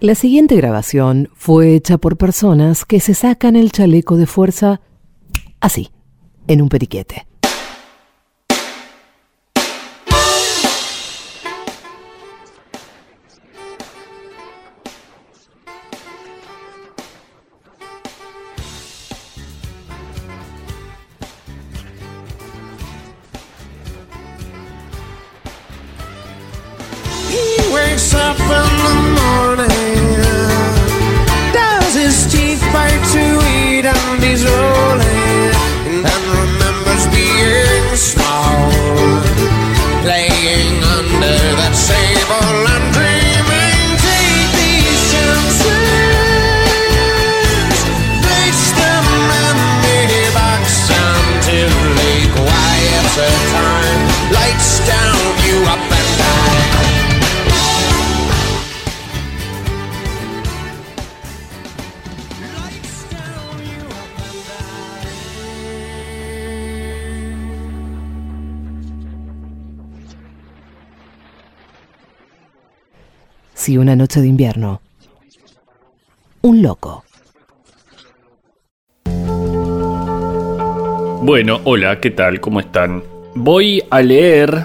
La siguiente grabación fue hecha por personas que se sacan el chaleco de fuerza así, en un periquete. Un loco. Bueno, hola, ¿qué tal? ¿Cómo están? Voy a leer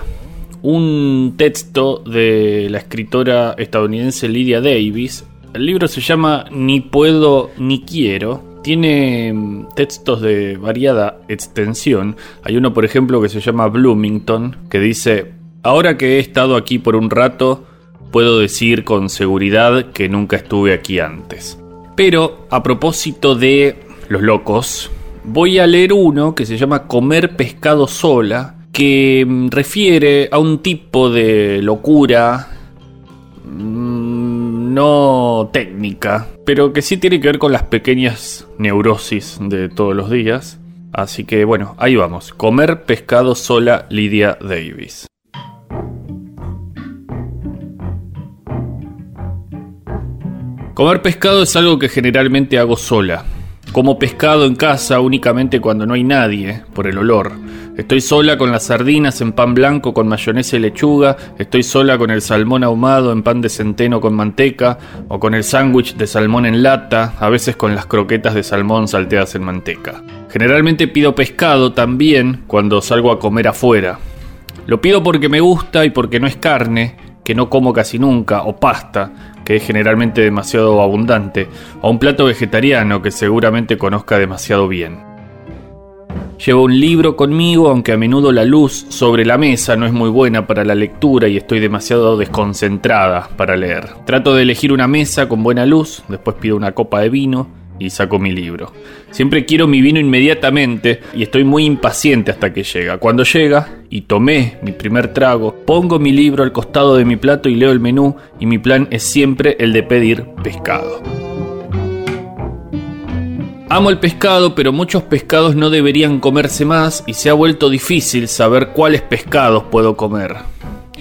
un texto de la escritora estadounidense Lydia Davis. El libro se llama Ni puedo ni quiero. Tiene mm, textos de variada extensión. Hay uno, por ejemplo, que se llama Bloomington, que dice, ahora que he estado aquí por un rato, puedo decir con seguridad que nunca estuve aquí antes. Pero a propósito de los locos, voy a leer uno que se llama Comer pescado sola, que mm, refiere a un tipo de locura mm, no técnica, pero que sí tiene que ver con las pequeñas neurosis de todos los días. Así que bueno, ahí vamos. Comer pescado sola Lydia Davis. Comer pescado es algo que generalmente hago sola. Como pescado en casa únicamente cuando no hay nadie, por el olor. Estoy sola con las sardinas en pan blanco con mayonesa y lechuga, estoy sola con el salmón ahumado en pan de centeno con manteca, o con el sándwich de salmón en lata, a veces con las croquetas de salmón salteadas en manteca. Generalmente pido pescado también cuando salgo a comer afuera. Lo pido porque me gusta y porque no es carne, que no como casi nunca, o pasta, que es generalmente demasiado abundante, o un plato vegetariano que seguramente conozca demasiado bien. Llevo un libro conmigo, aunque a menudo la luz sobre la mesa no es muy buena para la lectura y estoy demasiado desconcentrada para leer. Trato de elegir una mesa con buena luz, después pido una copa de vino y saco mi libro. Siempre quiero mi vino inmediatamente y estoy muy impaciente hasta que llega. Cuando llega y tomé mi primer trago, pongo mi libro al costado de mi plato y leo el menú y mi plan es siempre el de pedir pescado. Amo el pescado, pero muchos pescados no deberían comerse más y se ha vuelto difícil saber cuáles pescados puedo comer.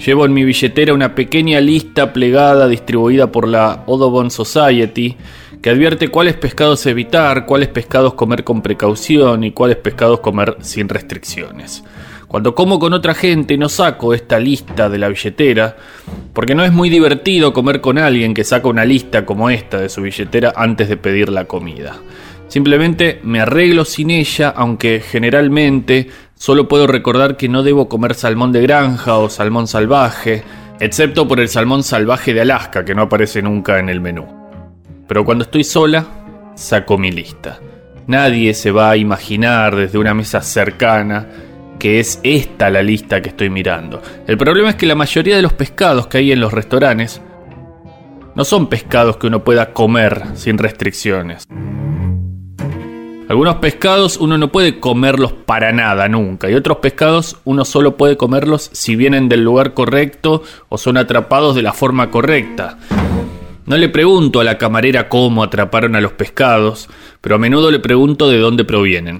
Llevo en mi billetera una pequeña lista plegada distribuida por la Audubon Society que advierte cuáles pescados evitar, cuáles pescados comer con precaución y cuáles pescados comer sin restricciones. Cuando como con otra gente no saco esta lista de la billetera, porque no es muy divertido comer con alguien que saca una lista como esta de su billetera antes de pedir la comida. Simplemente me arreglo sin ella, aunque generalmente solo puedo recordar que no debo comer salmón de granja o salmón salvaje, excepto por el salmón salvaje de Alaska, que no aparece nunca en el menú. Pero cuando estoy sola, saco mi lista. Nadie se va a imaginar desde una mesa cercana que es esta la lista que estoy mirando. El problema es que la mayoría de los pescados que hay en los restaurantes no son pescados que uno pueda comer sin restricciones. Algunos pescados uno no puede comerlos para nada nunca y otros pescados uno solo puede comerlos si vienen del lugar correcto o son atrapados de la forma correcta. No le pregunto a la camarera cómo atraparon a los pescados, pero a menudo le pregunto de dónde provienen.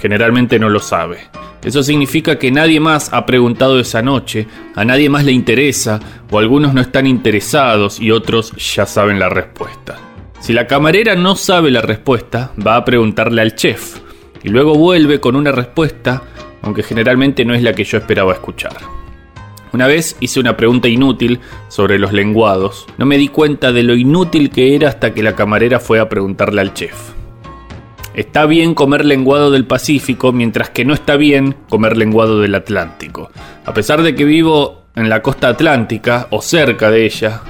Generalmente no lo sabe. Eso significa que nadie más ha preguntado esa noche, a nadie más le interesa, o algunos no están interesados y otros ya saben la respuesta. Si la camarera no sabe la respuesta, va a preguntarle al chef, y luego vuelve con una respuesta, aunque generalmente no es la que yo esperaba escuchar. Una vez hice una pregunta inútil sobre los lenguados. No me di cuenta de lo inútil que era hasta que la camarera fue a preguntarle al chef. Está bien comer lenguado del Pacífico, mientras que no está bien comer lenguado del Atlántico. A pesar de que vivo en la costa atlántica o cerca de ella,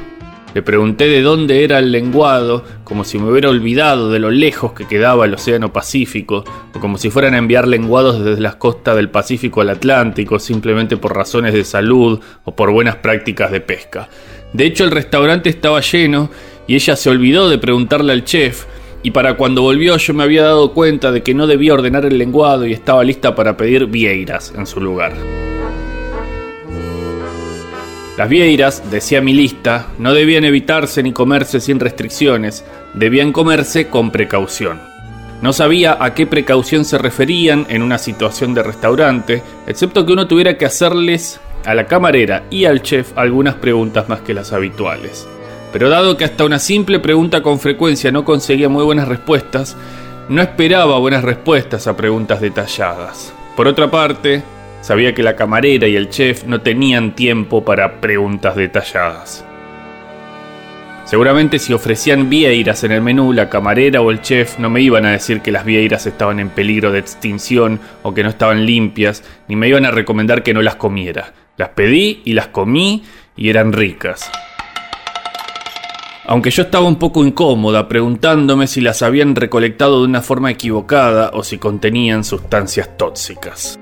le pregunté de dónde era el lenguado, como si me hubiera olvidado de lo lejos que quedaba el Océano Pacífico, o como si fueran a enviar lenguados desde las costas del Pacífico al Atlántico, simplemente por razones de salud o por buenas prácticas de pesca. De hecho, el restaurante estaba lleno y ella se olvidó de preguntarle al chef, y para cuando volvió yo me había dado cuenta de que no debía ordenar el lenguado y estaba lista para pedir vieiras en su lugar. Las vieiras, decía mi lista, no debían evitarse ni comerse sin restricciones, debían comerse con precaución. No sabía a qué precaución se referían en una situación de restaurante, excepto que uno tuviera que hacerles a la camarera y al chef algunas preguntas más que las habituales. Pero dado que hasta una simple pregunta con frecuencia no conseguía muy buenas respuestas, no esperaba buenas respuestas a preguntas detalladas. Por otra parte, Sabía que la camarera y el chef no tenían tiempo para preguntas detalladas. Seguramente si ofrecían vieiras en el menú, la camarera o el chef no me iban a decir que las vieiras estaban en peligro de extinción o que no estaban limpias, ni me iban a recomendar que no las comiera. Las pedí y las comí y eran ricas. Aunque yo estaba un poco incómoda preguntándome si las habían recolectado de una forma equivocada o si contenían sustancias tóxicas.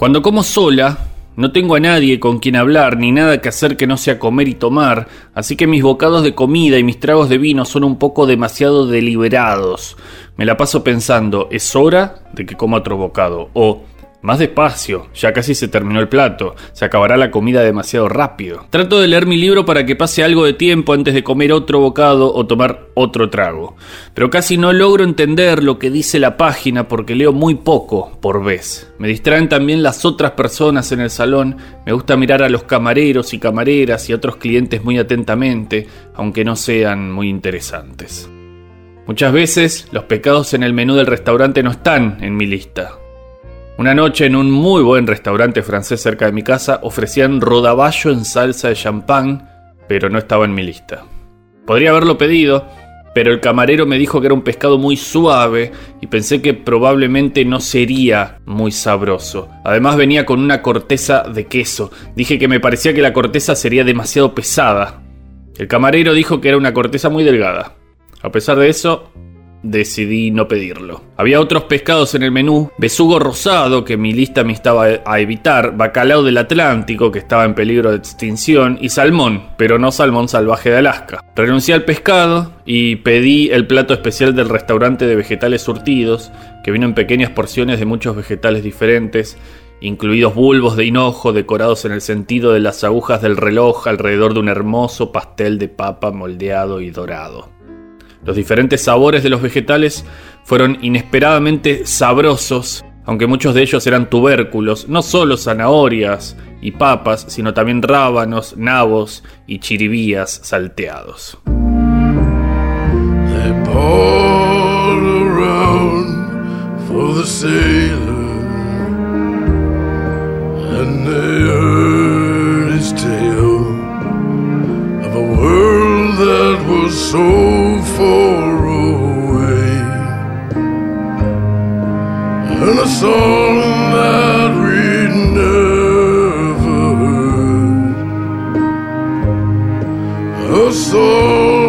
Cuando como sola, no tengo a nadie con quien hablar ni nada que hacer que no sea comer y tomar, así que mis bocados de comida y mis tragos de vino son un poco demasiado deliberados. Me la paso pensando, es hora de que coma otro bocado, o más despacio, ya casi se terminó el plato, se acabará la comida demasiado rápido. Trato de leer mi libro para que pase algo de tiempo antes de comer otro bocado o tomar otro trago, pero casi no logro entender lo que dice la página porque leo muy poco por vez. Me distraen también las otras personas en el salón, me gusta mirar a los camareros y camareras y a otros clientes muy atentamente, aunque no sean muy interesantes. Muchas veces los pecados en el menú del restaurante no están en mi lista, una noche en un muy buen restaurante francés cerca de mi casa ofrecían rodaballo en salsa de champán, pero no estaba en mi lista. Podría haberlo pedido, pero el camarero me dijo que era un pescado muy suave y pensé que probablemente no sería muy sabroso. Además venía con una corteza de queso. Dije que me parecía que la corteza sería demasiado pesada. El camarero dijo que era una corteza muy delgada. A pesar de eso, decidí no pedirlo. Había otros pescados en el menú, besugo rosado que mi lista me estaba a evitar, bacalao del Atlántico que estaba en peligro de extinción y salmón, pero no salmón salvaje de Alaska. Renuncié al pescado y pedí el plato especial del restaurante de vegetales surtidos, que vino en pequeñas porciones de muchos vegetales diferentes incluidos bulbos de hinojo decorados en el sentido de las agujas del reloj alrededor de un hermoso pastel de papa moldeado y dorado. Los diferentes sabores de los vegetales fueron inesperadamente sabrosos, aunque muchos de ellos eran tubérculos, no solo zanahorias y papas, sino también rábanos, nabos y chiribías salteados. so far away. And a song that we never heard. A song.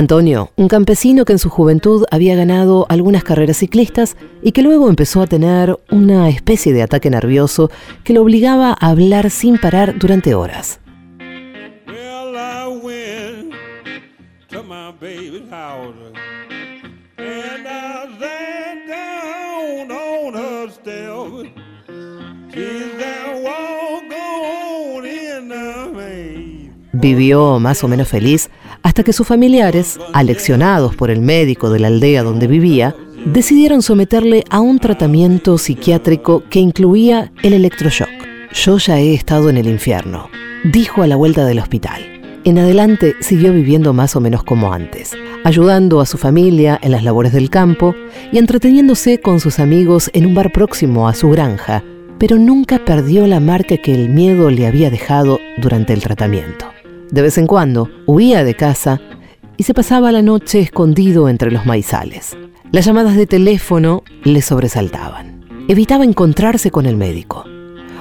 Antonio, un campesino que en su juventud había ganado algunas carreras ciclistas y que luego empezó a tener una especie de ataque nervioso que lo obligaba a hablar sin parar durante horas. Vivió más o menos feliz hasta que sus familiares, aleccionados por el médico de la aldea donde vivía, decidieron someterle a un tratamiento psiquiátrico que incluía el electroshock. Yo ya he estado en el infierno, dijo a la vuelta del hospital. En adelante siguió viviendo más o menos como antes, ayudando a su familia en las labores del campo y entreteniéndose con sus amigos en un bar próximo a su granja, pero nunca perdió la marca que el miedo le había dejado durante el tratamiento. De vez en cuando huía de casa y se pasaba la noche escondido entre los maizales. Las llamadas de teléfono le sobresaltaban. Evitaba encontrarse con el médico.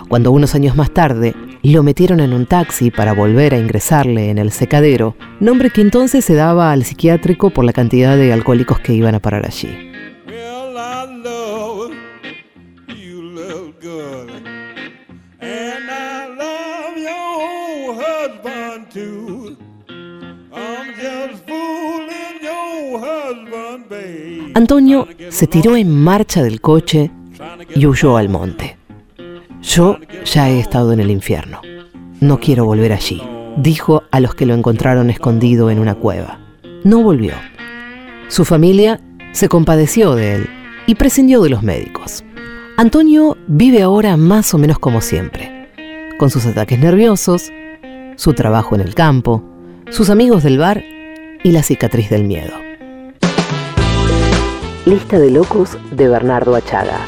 Cuando unos años más tarde lo metieron en un taxi para volver a ingresarle en el secadero, nombre que entonces se daba al psiquiátrico por la cantidad de alcohólicos que iban a parar allí. Antonio se tiró en marcha del coche y huyó al monte. Yo ya he estado en el infierno. No quiero volver allí, dijo a los que lo encontraron escondido en una cueva. No volvió. Su familia se compadeció de él y prescindió de los médicos. Antonio vive ahora más o menos como siempre, con sus ataques nerviosos, su trabajo en el campo, sus amigos del bar y la cicatriz del miedo. Lista de locos de Bernardo Achaga.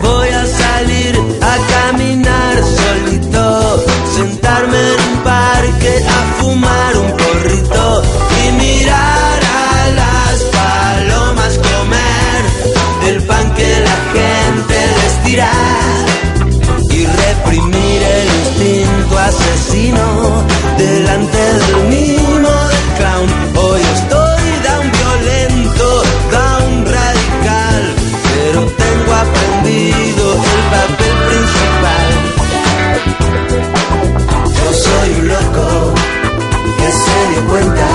Voy a salir a caminar solito, sentarme en un parque a fumar un porrito y mirar y reprimir el instinto asesino delante del mimo del clown. Hoy estoy down violento, down radical, pero tengo aprendido el papel principal. Yo soy un loco que se dio cuenta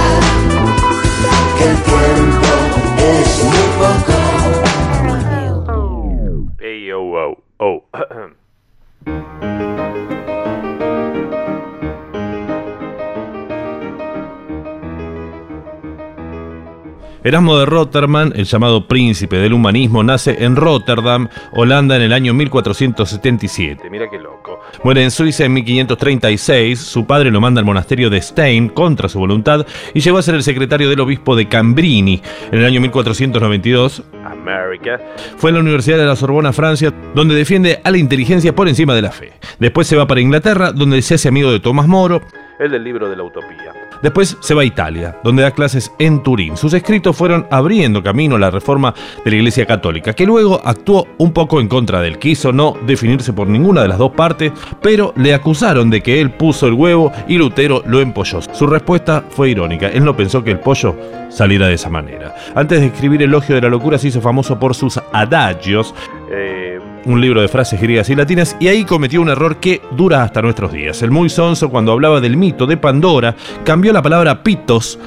Erasmo de Rotterdam, el llamado príncipe del humanismo, nace en Rotterdam, Holanda, en el año 1477. Mira qué loco. Muere en Suiza en 1536. Su padre lo manda al monasterio de Stein contra su voluntad y llegó a ser el secretario del obispo de Cambrini. En el año 1492, América, fue a la Universidad de la Sorbona, Francia, donde defiende a la inteligencia por encima de la fe. Después se va para Inglaterra, donde se hace amigo de Tomás Moro, el del libro de la utopía. Después se va a Italia, donde da clases en Turín. Sus escritos fueron abriendo camino a la reforma de la Iglesia Católica, que luego actuó un poco en contra de él. Quiso no definirse por ninguna de las dos partes, pero le acusaron de que él puso el huevo y Lutero lo empolló. Su respuesta fue irónica. Él no pensó que el pollo saliera de esa manera. Antes de escribir Elogio de la Locura se hizo famoso por sus adagios. eh, un libro de frases griegas y latinas, y ahí cometió un error que dura hasta nuestros días. El muy sonso, cuando hablaba del mito de Pandora, cambió la palabra pitos,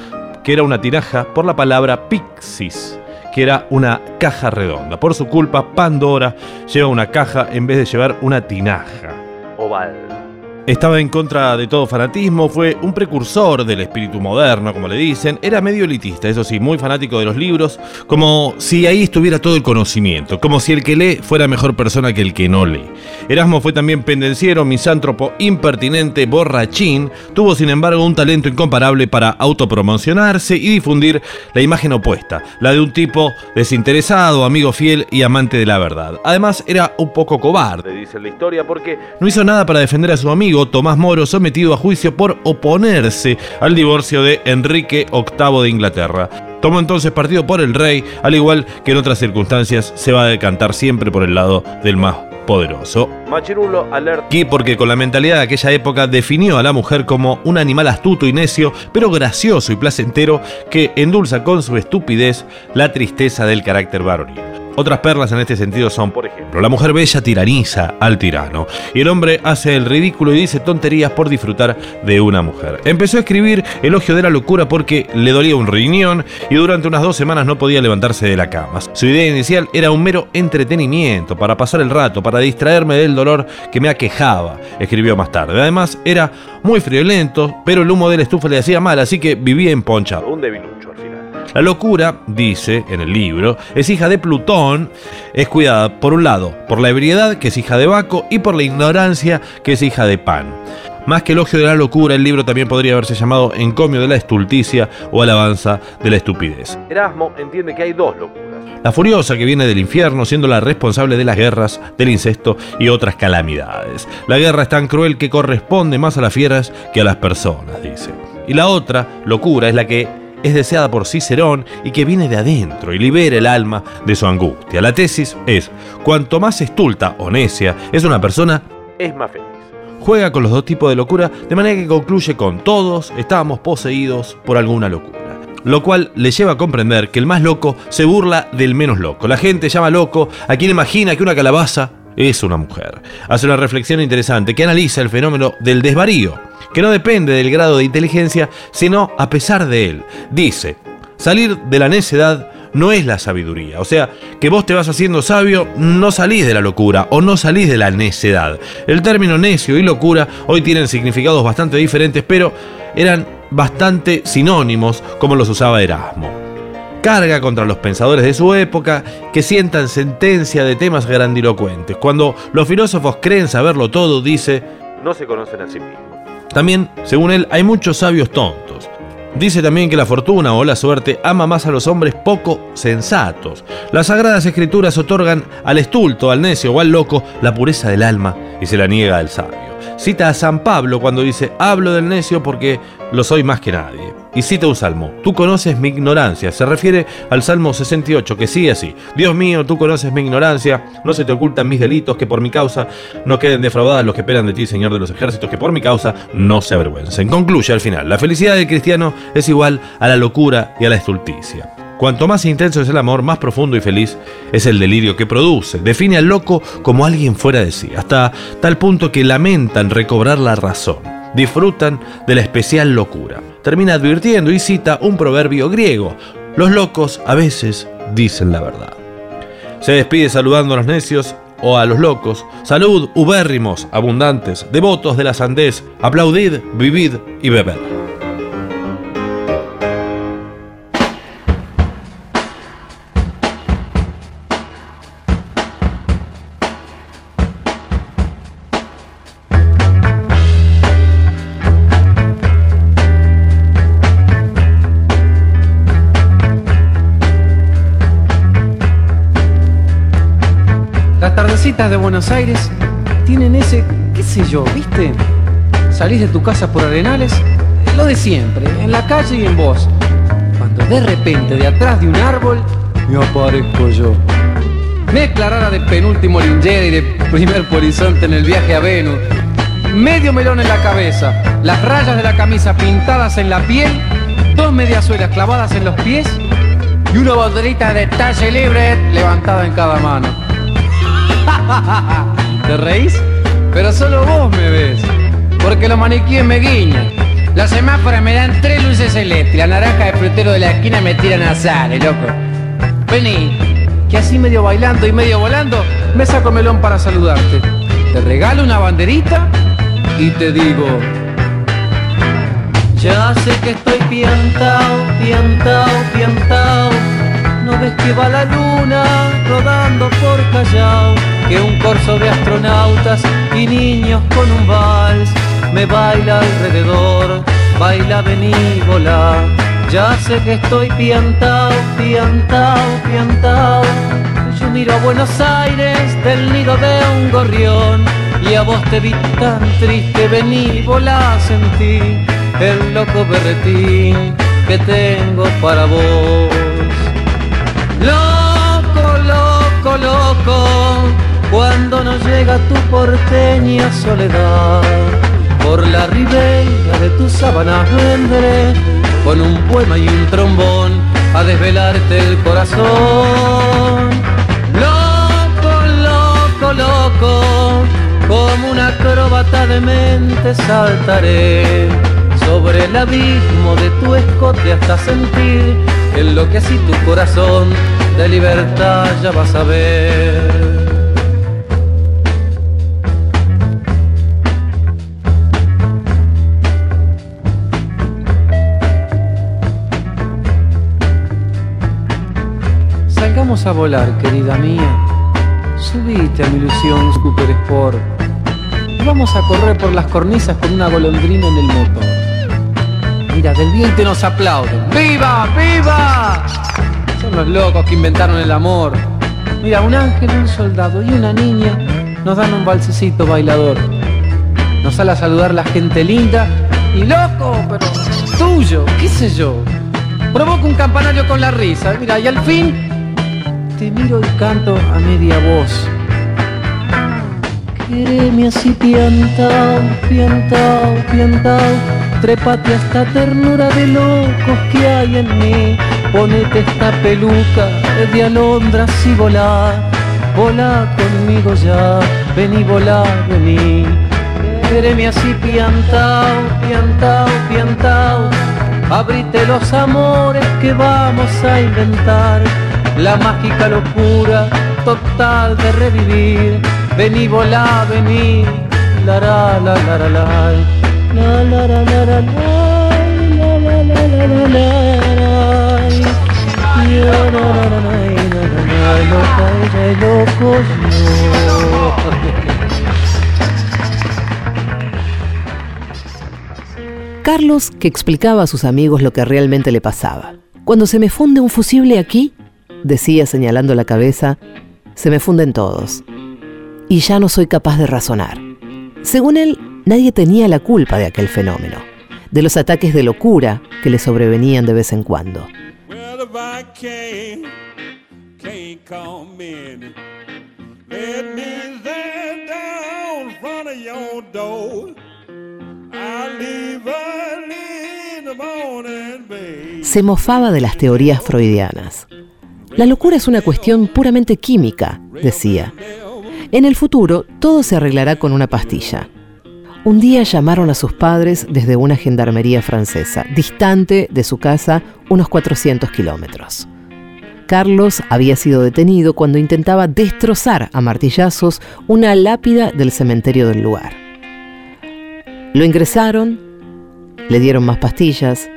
que era una tiraja, por la palabra pixis que era una caja redonda. Por su culpa, Pandora lleva una caja en vez de llevar una tinaja. Oval. Estaba en contra de todo fanatismo, fue un precursor del espíritu moderno, como le dicen. Era medio elitista, eso sí, muy fanático de los libros, como si ahí estuviera todo el conocimiento, como si el que lee fuera mejor persona que el que no lee. Erasmo fue también pendenciero, misántropo, impertinente, borrachín. Tuvo, sin embargo, un talento incomparable para autopromocionarse y difundir la imagen opuesta, la de un tipo desinteresado, amigo fiel y amante de la verdad. Además, era un poco cobarde, dice la historia, porque no hizo nada para defender a su amigo Tomás Moro, sometido a juicio por oponerse al divorcio de Enrique VIII de Inglaterra. Tomó entonces partido por el rey, al igual que en otras circunstancias se va a decantar siempre por el lado del más poderoso. Machirulo alert. Aquí porque con la mentalidad de aquella época definió a la mujer como un animal astuto y necio, pero gracioso y placentero que endulza con su estupidez la tristeza del carácter varonil. Otras perlas en este sentido son, por ejemplo, la mujer bella tiraniza al tirano y el hombre hace el ridículo y dice tonterías por disfrutar de una mujer. Empezó a escribir Elogio de la locura porque le dolía un riñón y durante unas dos semanas no podía levantarse de la cama. Su idea inicial era un mero entretenimiento para pasar el rato, para distraerme del dolor que me aquejaba, escribió más tarde. Además, era muy friolento, pero el humo de la estufa le hacía mal, así que vivía emponchado. Un. La locura, dice en el libro, es hija de Plutón, es cuidada por un lado por la ebriedad, que es hija de Baco, y por la ignorancia, que es hija de Pan. Más que elogio de la locura, el libro también podría haberse llamado Encomio de la estulticia o Alabanza de la estupidez. Erasmo entiende que hay dos locuras. La furiosa que viene del infierno siendo la responsable de las guerras, del incesto y otras calamidades. La guerra es tan cruel que corresponde más a las fieras que a las personas, dice. Y la otra locura es la que es deseada por Cicerón y que viene de adentro y libera el alma de su angustia. La tesis es, cuanto más estulta o necia es una persona, es más feliz. Juega con los dos tipos de locura de manera que concluye con todos estábamos poseídos por alguna locura. Lo cual le lleva a comprender que el más loco se burla del menos loco. La gente llama loco a quien imagina que una calabaza es una mujer. Hace una reflexión interesante que analiza el fenómeno del desvarío, que no depende del grado de inteligencia, sino a pesar de él. Dice, salir de la necedad no es la sabiduría. O sea, que vos te vas haciendo sabio, no salís de la locura o no salís de la necedad. El término necio y locura hoy tienen significados bastante diferentes, pero eran bastante sinónimos como los usaba Erasmo. Carga contra los pensadores de su época que sientan sentencia de temas grandilocuentes. Cuando los filósofos creen saberlo todo, dice, no se conocen a sí mismos. También, según él, hay muchos sabios tontos. Dice también que la fortuna o la suerte ama más a los hombres poco sensatos. Las sagradas escrituras otorgan al estulto, al necio o al loco la pureza del alma y se la niega al sabio. Cita a San Pablo cuando dice, hablo del necio porque lo soy más que nadie. Y cita un salmo, tú conoces mi ignorancia. Se refiere al Salmo 68, que sigue así. Dios mío, tú conoces mi ignorancia, no se te ocultan mis delitos, que por mi causa no queden defraudadas los que esperan de ti, Señor de los ejércitos, que por mi causa no se avergüencen. Concluye al final, la felicidad del cristiano es igual a la locura y a la estulticia. Cuanto más intenso es el amor, más profundo y feliz es el delirio que produce. Define al loco como alguien fuera de sí, hasta tal punto que lamentan recobrar la razón. Disfrutan de la especial locura. Termina advirtiendo y cita un proverbio griego. Los locos a veces dicen la verdad. Se despide saludando a los necios o a los locos. Salud, ubérrimos, abundantes, devotos de la sandez, aplaudid, vivid y bebed. Buenos Aires tienen ese, qué sé yo, ¿viste? Salís de tu casa por Arenales, lo de siempre, en la calle y en vos. Cuando de repente de atrás de un árbol me aparezco yo. Mezcla rara de penúltimo lingera y de primer polizonte en el viaje a Venus. Medio melón en la cabeza, las rayas de la camisa pintadas en la piel, dos mediasuelas clavadas en los pies y una banderita de talle libre levantada en cada mano. ¿Te reís? Pero solo vos me ves, porque los maniquíes me guiñan. Los semáforos me dan tres luces eléctricas, naranja de frutero de la esquina me tiran a sale, loco. Vení, que así medio bailando y medio volando, me saco el melón para saludarte. Te regalo una banderita y te digo... Ya sé que estoy piantao, piantao, piantao. No ves que va la luna rodando por Callao, que un corso de astronautas y niños con un vals me baila alrededor, baila benívola. Ya sé que estoy piantao, piantao, piantao. Yo miro a Buenos Aires del nido de un gorrión y a vos te vi tan triste, benívola sentí el loco berretín que tengo para vos. Loco, loco, loco, cuando no llega tu porteña soledad, por la ribera de tus sábanas vendré con un poema y un trombón a desvelarte el corazón. Loco, loco, loco, como una acróbata de mente saltaré sobre el abismo de tu escote hasta sentir en lo que así tu corazón de libertad ya vas a ver. Salgamos a volar, querida mía. Subite a mi ilusión Super Sport. Vamos a correr por las cornisas con una golondrina en el motor. Mira, del viento nos aplauden. ¡Viva! ¡Viva! Son los locos que inventaron el amor. Mira, un ángel, un soldado y una niña nos dan un balsecito bailador. Nos sale a saludar la gente linda y loco, pero tuyo, qué sé yo. Provoca un campanario con la risa. Mira, y al fin te miro y canto a media voz. Quereme así piantao, piantao, piantao. Trépate a esta ternura de locos que hay en mí. Ponete esta peluca de alondras y volá. Volá conmigo ya, vení, volá, vení. Quereme así piantao, piantao, piantao. Abrite los amores que vamos a inventar La mágica locura total de revivir. Vení, volá, vení, la la la la. La la la la. La la la. Carlos que explicaba a sus amigos lo que realmente le pasaba. Cuando se me funde un fusible aquí, decía señalando la cabeza, se me funden todos. Y ya no soy capaz de razonar. Según él, nadie tenía la culpa de aquel fenómeno, de los ataques de locura que le sobrevenían de vez en cuando. Se mofaba de las teorías freudianas. La locura es una cuestión puramente química, decía. En el futuro, todo se arreglará con una pastilla. Un día llamaron a sus padres desde una gendarmería francesa, distante de su casa unos 400 kilómetros. Carlos había sido detenido cuando intentaba destrozar a martillazos una lápida del cementerio del lugar. Lo ingresaron, le dieron más pastillas,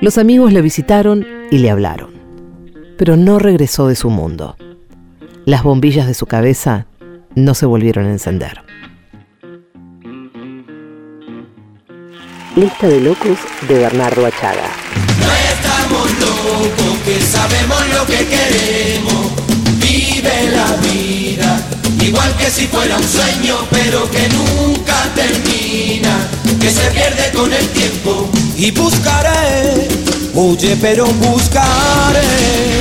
los amigos le visitaron y le hablaron, pero no regresó de su mundo. Las bombillas de su cabeza no se volvieron a encender. Lista de locos de Bernardo Achaga. No estamos locos, que sabemos lo que queremos. Vive la vida, igual que si fuera un sueño, pero que nunca termina, que se pierde con el tiempo. Y buscaré, huye, pero buscaré.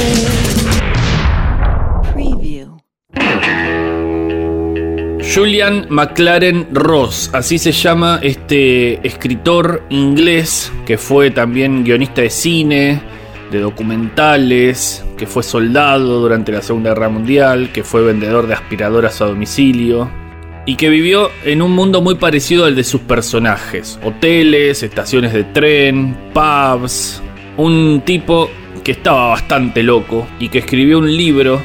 Julian McLaren Ross, así se llama este escritor inglés que fue también guionista de cine, de documentales, que fue soldado durante la Segunda Guerra Mundial, que fue vendedor de aspiradoras a domicilio y que vivió en un mundo muy parecido al de sus personajes, hoteles, estaciones de tren, pubs, un tipo que estaba bastante loco y que escribió un libro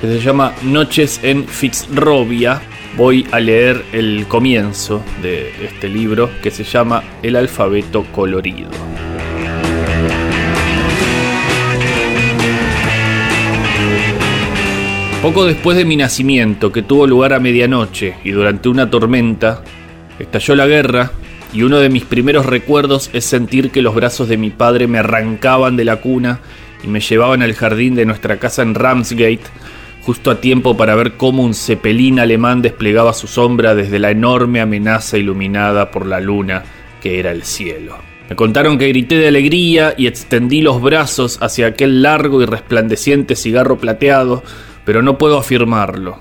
que se llama Noches en Fitzrovia. Voy a leer el comienzo de este libro que se llama El alfabeto colorido. Poco después de mi nacimiento, que tuvo lugar a medianoche y durante una tormenta, estalló la guerra y uno de mis primeros recuerdos es sentir que los brazos de mi padre me arrancaban de la cuna y me llevaban al jardín de nuestra casa en Ramsgate, justo a tiempo para ver cómo un cepelín alemán desplegaba su sombra desde la enorme amenaza iluminada por la luna que era el cielo. Me contaron que grité de alegría y extendí los brazos hacia aquel largo y resplandeciente cigarro plateado, pero no puedo afirmarlo.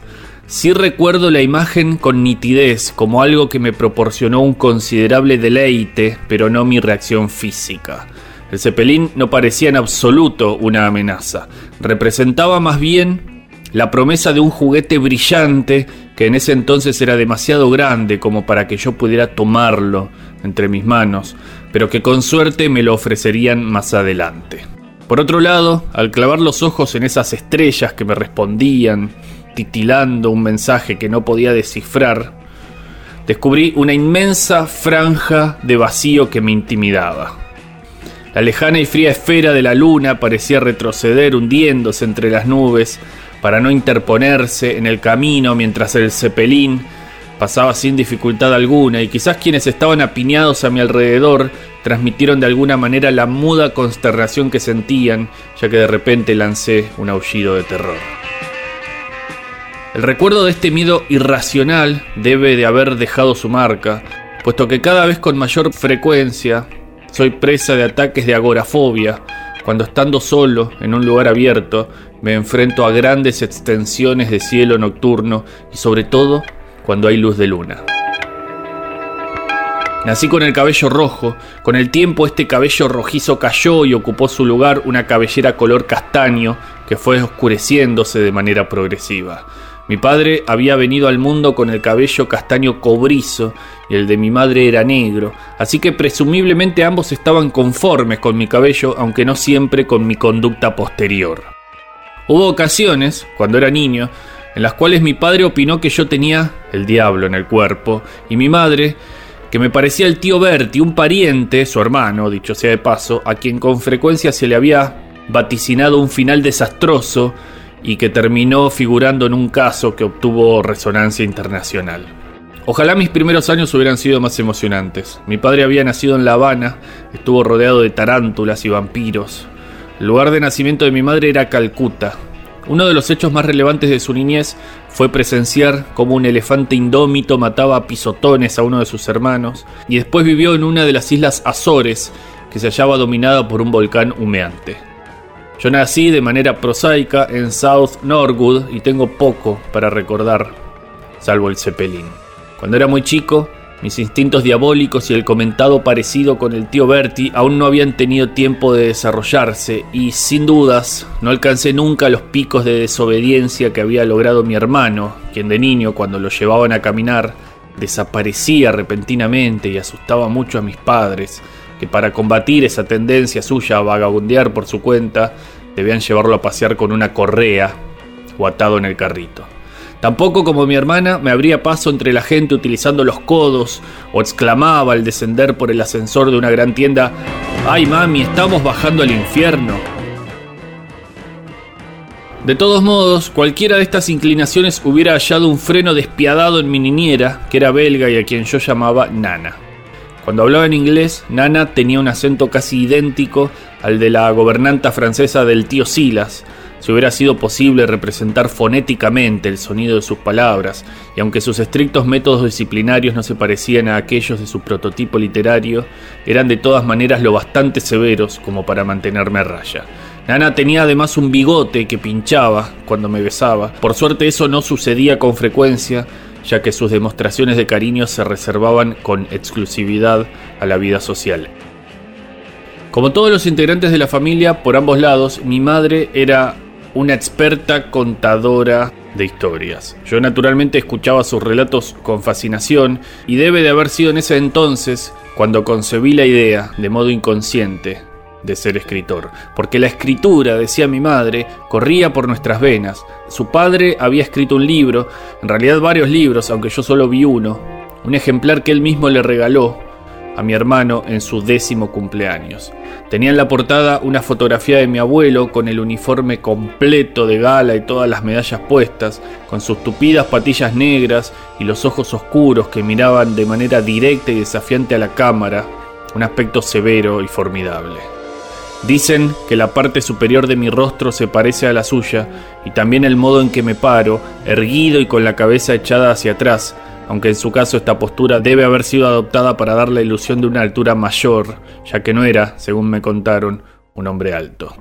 Sí recuerdo la imagen con nitidez como algo que me proporcionó un considerable deleite, pero no mi reacción física. El cepelín no parecía en absoluto una amenaza, representaba más bien la promesa de un juguete brillante que en ese entonces era demasiado grande como para que yo pudiera tomarlo entre mis manos, pero que con suerte me lo ofrecerían más adelante. Por otro lado, al clavar los ojos en esas estrellas que me respondían, titilando un mensaje que no podía descifrar, descubrí una inmensa franja de vacío que me intimidaba. La lejana y fría esfera de la luna parecía retroceder hundiéndose entre las nubes para no interponerse en el camino mientras el cepelín pasaba sin dificultad alguna y quizás quienes estaban apiñados a mi alrededor transmitieron de alguna manera la muda consternación que sentían ya que de repente lancé un aullido de terror. El recuerdo de este miedo irracional debe de haber dejado su marca, puesto que cada vez con mayor frecuencia soy presa de ataques de agorafobia, cuando estando solo en un lugar abierto me enfrento a grandes extensiones de cielo nocturno y sobre todo cuando hay luz de luna. Nací con el cabello rojo, con el tiempo este cabello rojizo cayó y ocupó su lugar una cabellera color castaño que fue oscureciéndose de manera progresiva. Mi padre había venido al mundo con el cabello castaño cobrizo y el de mi madre era negro, así que presumiblemente ambos estaban conformes con mi cabello, aunque no siempre con mi conducta posterior. Hubo ocasiones, cuando era niño, en las cuales mi padre opinó que yo tenía el diablo en el cuerpo y mi madre que me parecía el tío Berti, un pariente, su hermano, dicho sea de paso, a quien con frecuencia se le había vaticinado un final desastroso y que terminó figurando en un caso que obtuvo resonancia internacional. Ojalá mis primeros años hubieran sido más emocionantes. Mi padre había nacido en La Habana, estuvo rodeado de tarántulas y vampiros. El lugar de nacimiento de mi madre era Calcuta, uno de los hechos más relevantes de su niñez fue presenciar cómo un elefante indómito mataba a pisotones a uno de sus hermanos, y después vivió en una de las islas Azores, que se hallaba dominada por un volcán humeante. Yo nací de manera prosaica en South Norwood y tengo poco para recordar, salvo el Zeppelin. Cuando era muy chico, mis instintos diabólicos y el comentado parecido con el tío Bertie aún no habían tenido tiempo de desarrollarse y sin dudas no alcancé nunca los picos de desobediencia que había logrado mi hermano, quien de niño cuando lo llevaban a caminar desaparecía repentinamente y asustaba mucho a mis padres, que para combatir esa tendencia suya a vagabundear por su cuenta, debían llevarlo a pasear con una correa o atado en el carrito. Tampoco como mi hermana me abría paso entre la gente utilizando los codos o exclamaba al descender por el ascensor de una gran tienda, ¡ay mami, estamos bajando al infierno! De todos modos, cualquiera de estas inclinaciones hubiera hallado un freno despiadado en mi niñera, que era belga y a quien yo llamaba Nana. Cuando hablaba en inglés, Nana tenía un acento casi idéntico al de la gobernanta francesa del tío Silas, si hubiera sido posible representar fonéticamente el sonido de sus palabras, y aunque sus estrictos métodos disciplinarios no se parecían a aquellos de su prototipo literario, eran de todas maneras lo bastante severos como para mantenerme a raya. Nana tenía además un bigote que pinchaba cuando me besaba. Por suerte eso no sucedía con frecuencia, ya que sus demostraciones de cariño se reservaban con exclusividad a la vida social. Como todos los integrantes de la familia, por ambos lados, mi madre era una experta contadora de historias. Yo naturalmente escuchaba sus relatos con fascinación y debe de haber sido en ese entonces cuando concebí la idea, de modo inconsciente, de ser escritor, porque la escritura, decía mi madre, corría por nuestras venas. Su padre había escrito un libro, en realidad varios libros, aunque yo solo vi uno, un ejemplar que él mismo le regaló a mi hermano en su décimo cumpleaños. Tenía en la portada una fotografía de mi abuelo con el uniforme completo de gala y todas las medallas puestas, con sus tupidas patillas negras y los ojos oscuros que miraban de manera directa y desafiante a la cámara, un aspecto severo y formidable. Dicen que la parte superior de mi rostro se parece a la suya y también el modo en que me paro, erguido y con la cabeza echada hacia atrás, aunque en su caso esta postura debe haber sido adoptada para dar la ilusión de una altura mayor, ya que no era, según me contaron, un hombre alto.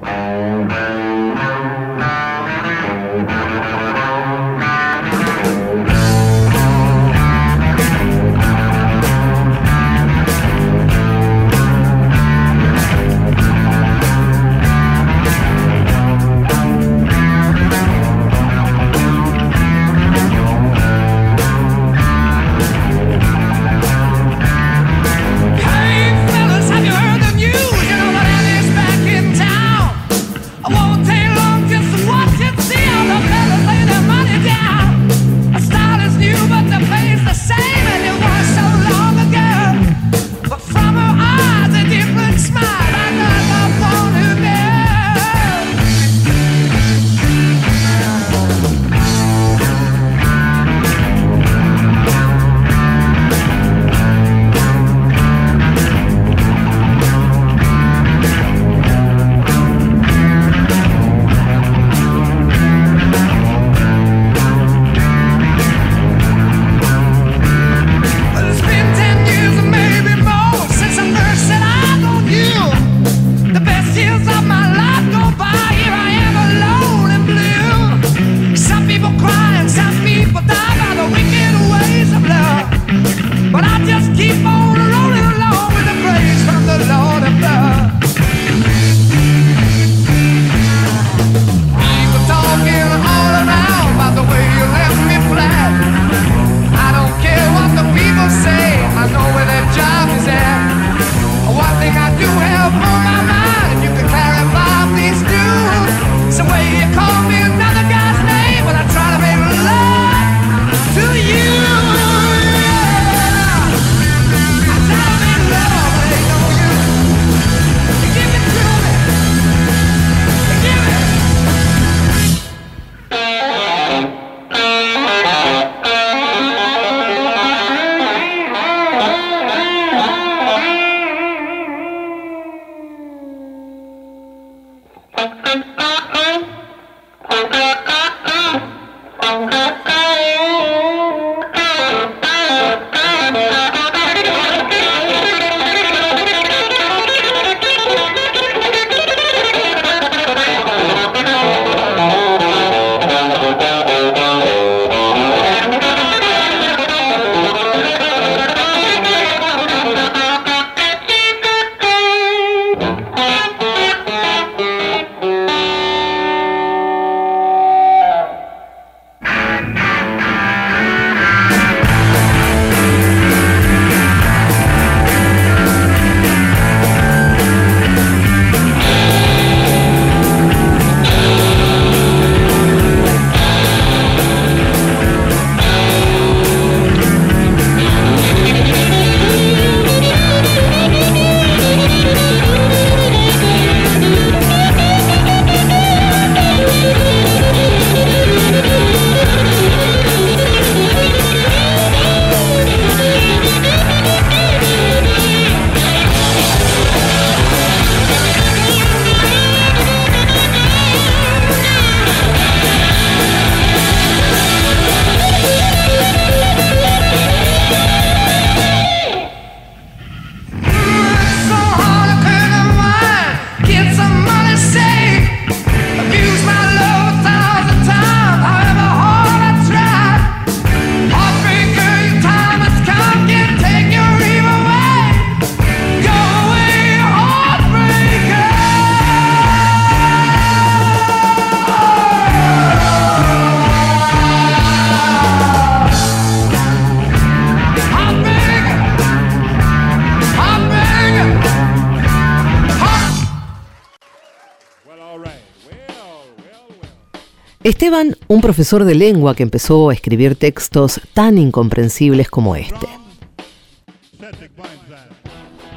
Esteban, un profesor de lengua que empezó a escribir textos tan incomprensibles como este.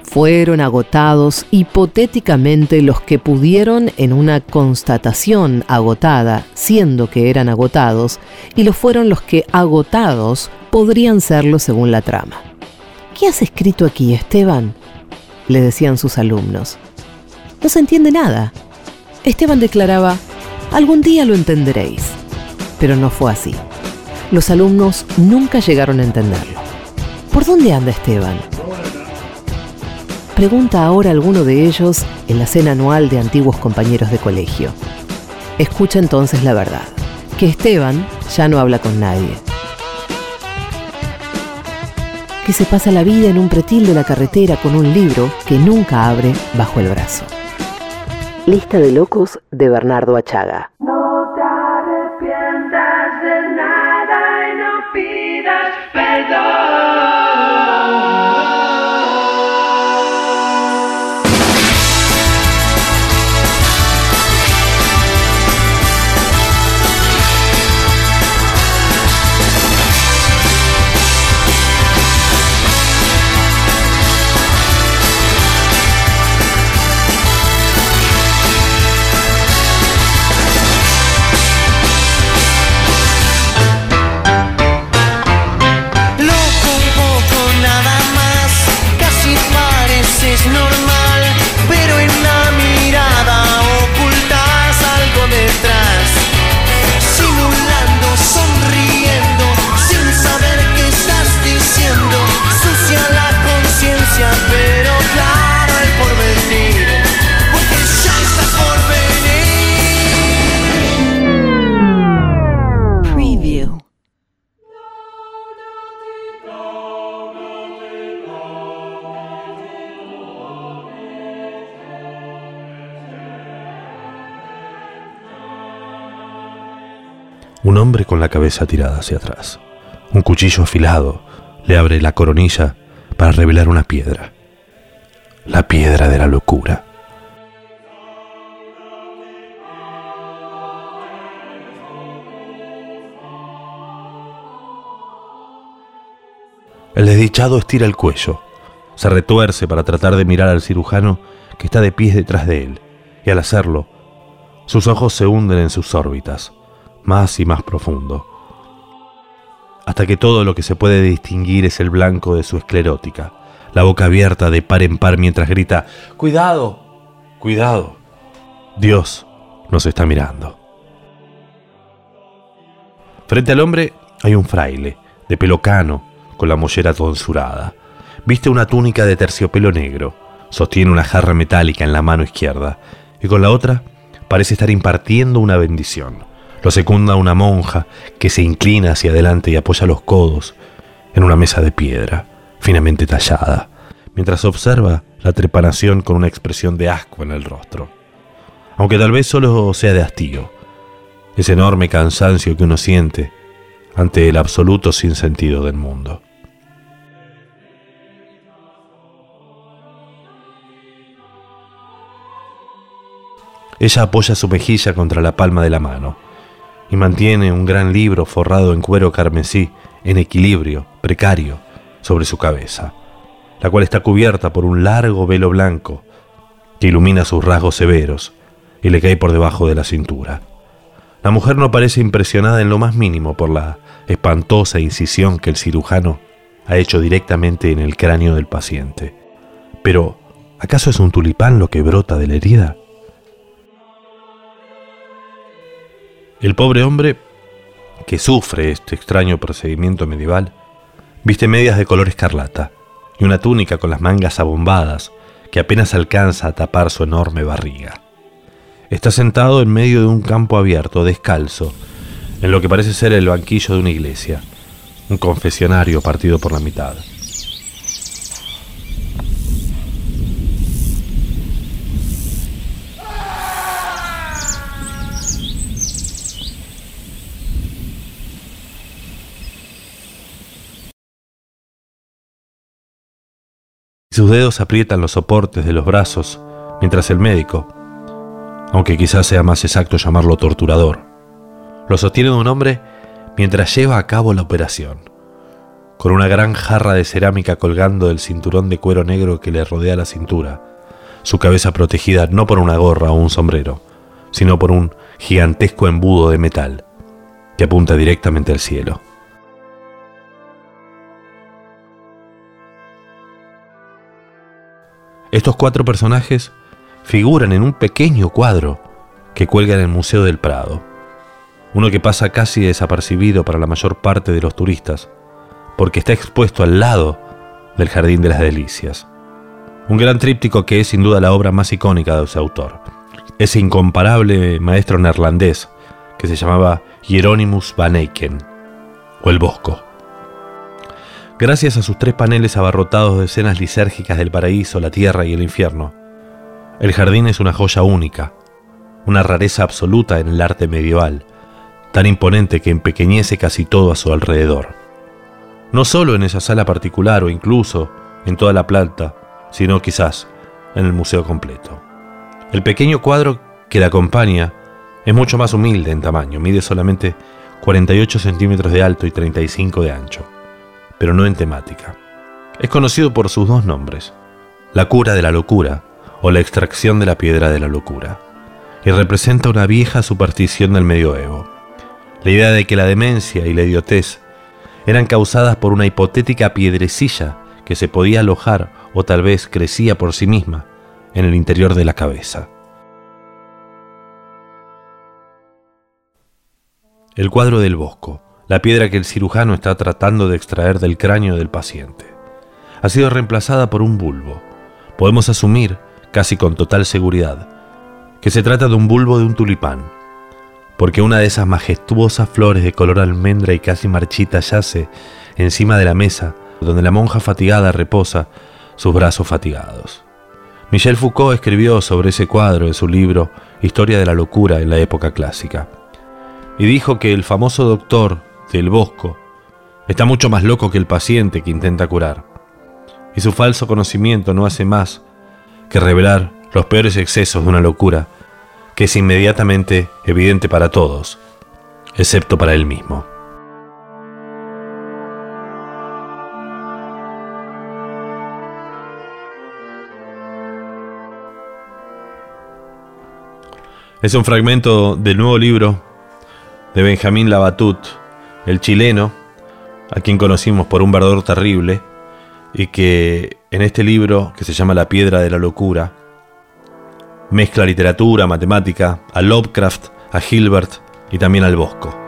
Fueron agotados hipotéticamente los que pudieron en una constatación agotada, siendo que eran agotados, y lo fueron los que agotados podrían serlo según la trama. ¿Qué has escrito aquí, Esteban? le decían sus alumnos. No se entiende nada. Esteban declaraba, algún día lo entenderéis. Pero no fue así. Los alumnos nunca llegaron a entenderlo. ¿Por dónde anda Esteban? Pregunta ahora alguno de ellos en la cena anual de antiguos compañeros de colegio. Escucha entonces la verdad, que Esteban ya no habla con nadie. Que se pasa la vida en un pretil de la carretera con un libro que nunca abre bajo el brazo. Lista de locos de Bernardo Achaga. No te arrepientas de nada y no pidas perdón. Hombre con la cabeza tirada hacia atrás. Un cuchillo afilado le abre la coronilla para revelar una piedra. La piedra de la locura. El desdichado estira el cuello, se retuerce para tratar de mirar al cirujano que está de pies detrás de él, y al hacerlo, sus ojos se hunden en sus órbitas, más y más profundo, hasta que todo lo que se puede distinguir es el blanco de su esclerótica, la boca abierta de par en par mientras grita, ¡Cuidado! ¡Cuidado! Dios nos está mirando. Frente al hombre hay un fraile, de pelo cano, con la mollera tonsurada. Viste una túnica de terciopelo negro, sostiene una jarra metálica en la mano izquierda y con la otra parece estar impartiendo una bendición. Lo secunda una monja que se inclina hacia adelante y apoya los codos en una mesa de piedra, finamente tallada, mientras observa la trepanación con una expresión de asco en el rostro. Aunque tal vez solo sea de hastío, ese enorme cansancio que uno siente ante el absoluto sinsentido del mundo. Ella apoya su mejilla contra la palma de la mano y mantiene un gran libro forrado en cuero carmesí en equilibrio, precario, sobre su cabeza, la cual está cubierta por un largo velo blanco que ilumina sus rasgos severos y le cae por debajo de la cintura. La mujer no parece impresionada en lo más mínimo por la espantosa incisión que el cirujano ha hecho directamente en el cráneo del paciente. Pero, ¿acaso es un tulipán lo que brota de la herida? El pobre hombre, que sufre este extraño procedimiento medieval, viste medias de color escarlata y una túnica con las mangas abombadas que apenas alcanza a tapar su enorme barriga. Está sentado en medio de un campo abierto, descalzo, en lo que parece ser el banquillo de una iglesia, un confesionario partido por la mitad. Sus dedos aprietan los soportes de los brazos mientras el médico, aunque quizás sea más exacto llamarlo torturador, Lo sostiene un hombre mientras lleva a cabo la operación, con una gran jarra de cerámica colgando del cinturón de cuero negro que le rodea la cintura, su cabeza protegida no por una gorra o un sombrero, sino por un gigantesco embudo de metal que apunta directamente al cielo. Estos cuatro personajes figuran en un pequeño cuadro que cuelga en el Museo del Prado, uno que pasa casi desapercibido para la mayor parte de los turistas, porque está expuesto al lado del Jardín de las Delicias. Un gran tríptico que es sin duda la obra más icónica de su autor. Ese incomparable maestro neerlandés que se llamaba Hieronymus van Eycken, o el Bosco. Gracias a sus tres paneles abarrotados de escenas lisérgicas del paraíso, la tierra y el infierno, el jardín es una joya única, una rareza absoluta en el arte medieval, tan imponente que empequeñece casi todo a su alrededor. No solo en esa sala particular o incluso en toda la planta, sino quizás en el museo completo. El pequeño cuadro que la acompaña es mucho más humilde en tamaño, mide solamente 48 centímetros de alto y 35 de ancho, pero no en temática. Es conocido por sus dos nombres, la cura de la locura o la extracción de la piedra de la locura, y representa una vieja superstición del medioevo, la idea de que la demencia y la idiotez eran causadas por una hipotética piedrecilla que se podía alojar o tal vez crecía por sí misma en el interior de la cabeza. El cuadro del bosco, la piedra que el cirujano está tratando de extraer del cráneo del paciente, ha sido reemplazada por un bulbo. Podemos asumir, casi con total seguridad, que se trata de un bulbo de un tulipán, porque una de esas majestuosas flores de color almendra y casi marchita yace encima de la mesa donde la monja fatigada reposa sus brazos fatigados. Michel Foucault escribió sobre ese cuadro en su libro Historia de la locura en la época clásica, y dijo que el famoso doctor del Bosco está mucho más loco que el paciente que intenta curar, y su falso conocimiento no hace más que revelar los peores excesos de una locura que es inmediatamente evidente para todos, excepto para él mismo. Es un fragmento del nuevo libro de Benjamín Labatut, el chileno, a quien conocimos por un verdor terrible, y que en este libro, que se llama La piedra de la locura, mezcla literatura, matemática, a Lovecraft, a Hilbert y también al Bosco.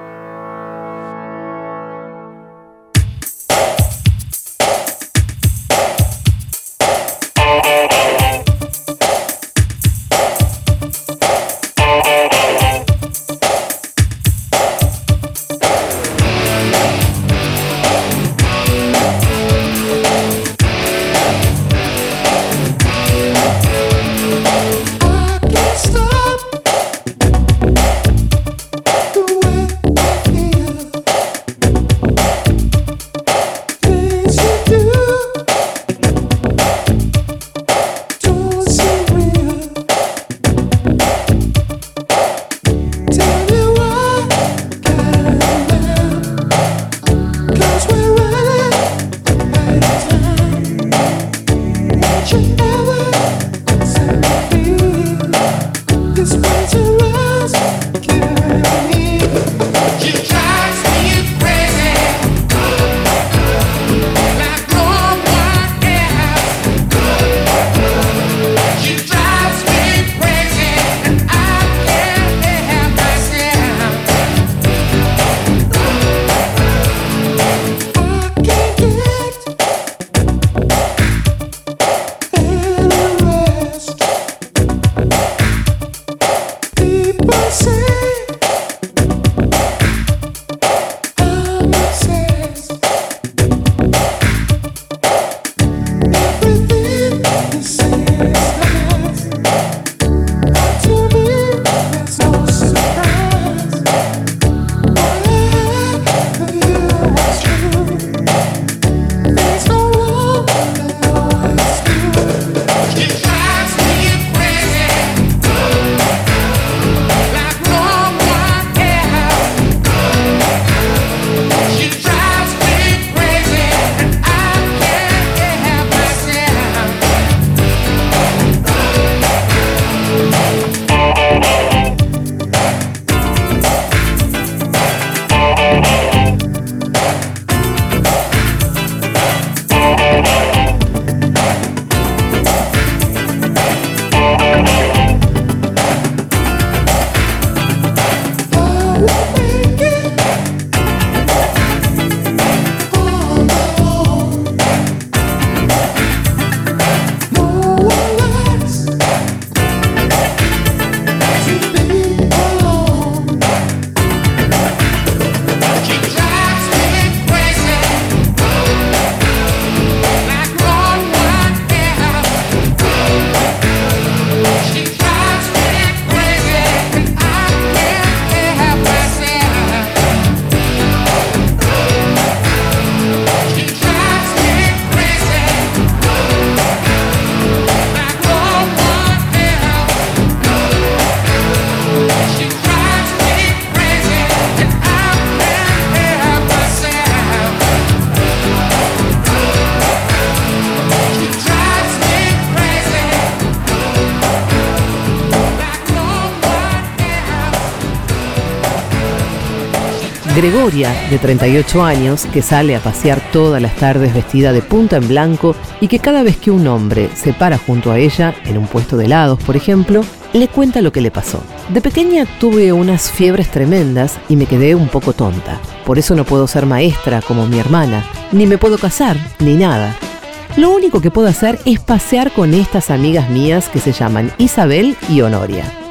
Gregoria, de 38 años, que sale a pasear todas las tardes vestida de punta en blanco y que cada vez que un hombre se para junto a ella, en un puesto de helados, por ejemplo, le cuenta lo que le pasó. De pequeña tuve unas fiebres tremendas y me quedé un poco tonta. Por eso no puedo ser maestra como mi hermana, ni me puedo casar, ni nada. Lo único que puedo hacer es pasear con estas amigas mías que se llaman Isabel y Honoria.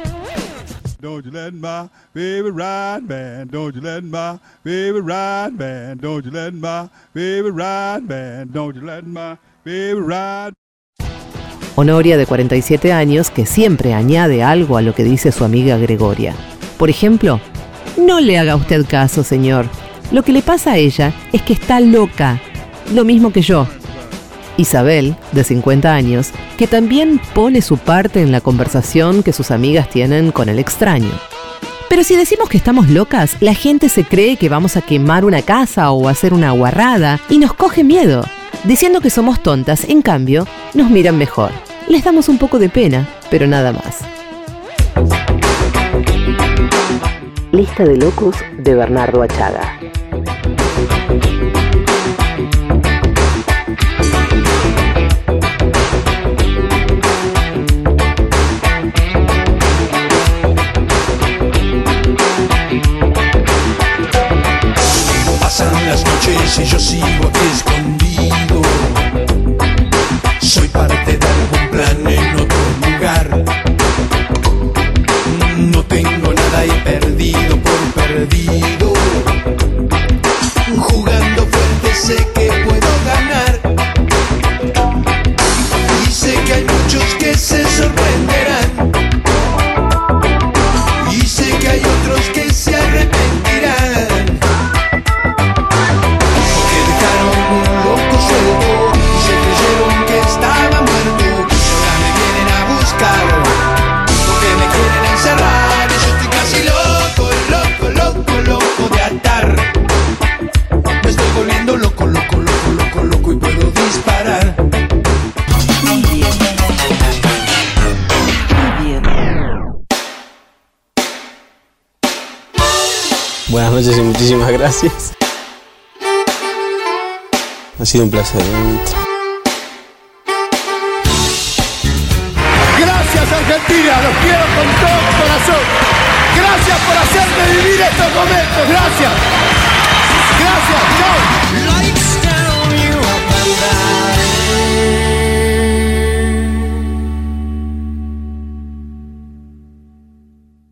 Honoria, de 47 años, que siempre añade algo a lo que dice su amiga Gregoria. Por ejemplo, no le haga usted caso, señor. Lo que le pasa a ella es que está loca, lo mismo que yo. Isabel, de 50 años, que también pone su parte en la conversación que sus amigas tienen con el extraño. Pero si decimos que estamos locas, la gente se cree que vamos a quemar una casa o hacer una guarrada y nos coge miedo. Diciendo que somos tontas, en cambio, nos miran mejor. Les damos un poco de pena, pero nada más. Lista de locos de Bernardo Achaga. Gracias. Ha sido un placer. Gracias Argentina, los quiero con todo mi corazón. Gracias por hacerme vivir estos momentos. Gracias.